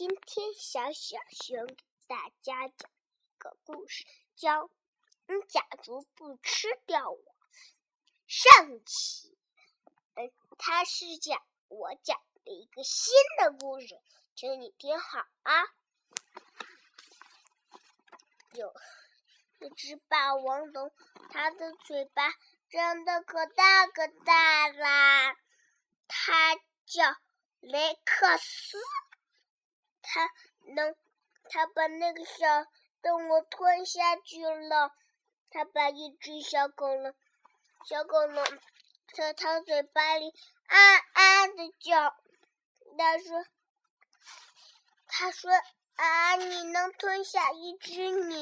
今天小小熊给大家讲一个故事，叫《你假如不吃掉我》。上期，嗯，他是讲我讲了一个新的故事，请你听好啊。有一只霸王龙，它的嘴巴张得可大可大啦，它叫雷克斯。他能，他把那个小动物吞下去了。他把一只小恐龙，小恐龙在他嘴巴里啊啊的叫。他说：“他说啊，你能吞下一只牛？”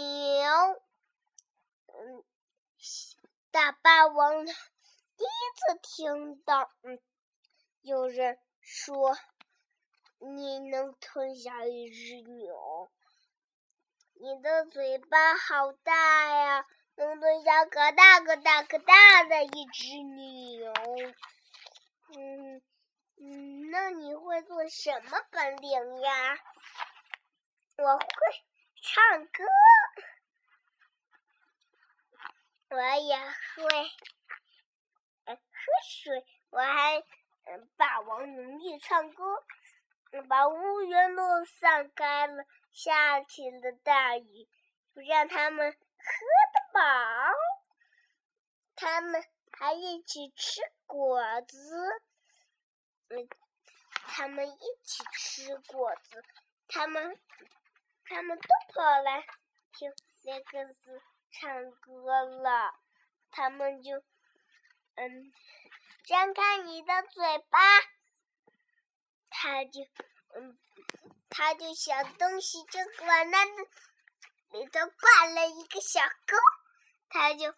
嗯，大霸王第一次听到，嗯，有人说。你能吞下一只牛？你的嘴巴好大呀，能吞下可大可大可大的一只牛。嗯嗯，那你会做什么本领呀？我会唱歌，我也会喝水，我还嗯霸王龙力唱歌。把乌云都散开了，下起了大雨，让他们喝得饱。他们还一起吃果子，嗯，他们一起吃果子，他们，他们都跑来听雷克斯唱歌了。他们就，嗯，张开你的嘴巴。他就，嗯，他就小东西就往那里头挂了一个小钩，他就噔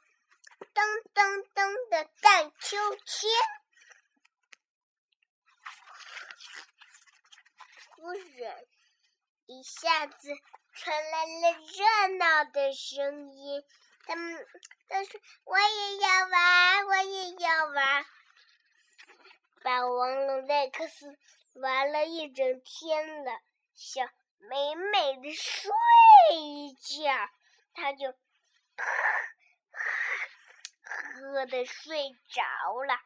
噔噔的荡秋千。忽然，一下子传来了热闹的声音，他们都说：“我也要玩，我也要玩。”霸王龙雷克斯。玩了一整天了，想美美的睡一觉，他就喝喝的睡着了。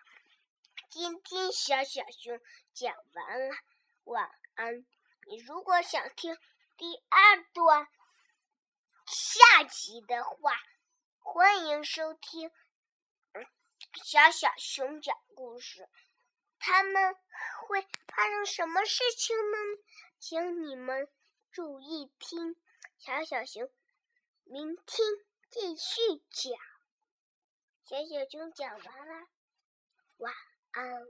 今天小小熊讲完了，晚安。你如果想听第二段下集的话，欢迎收听小小熊讲故事。他们会发生什么事情呢？请你们注意听，小小熊，明天继续讲。小小熊讲完了，晚安。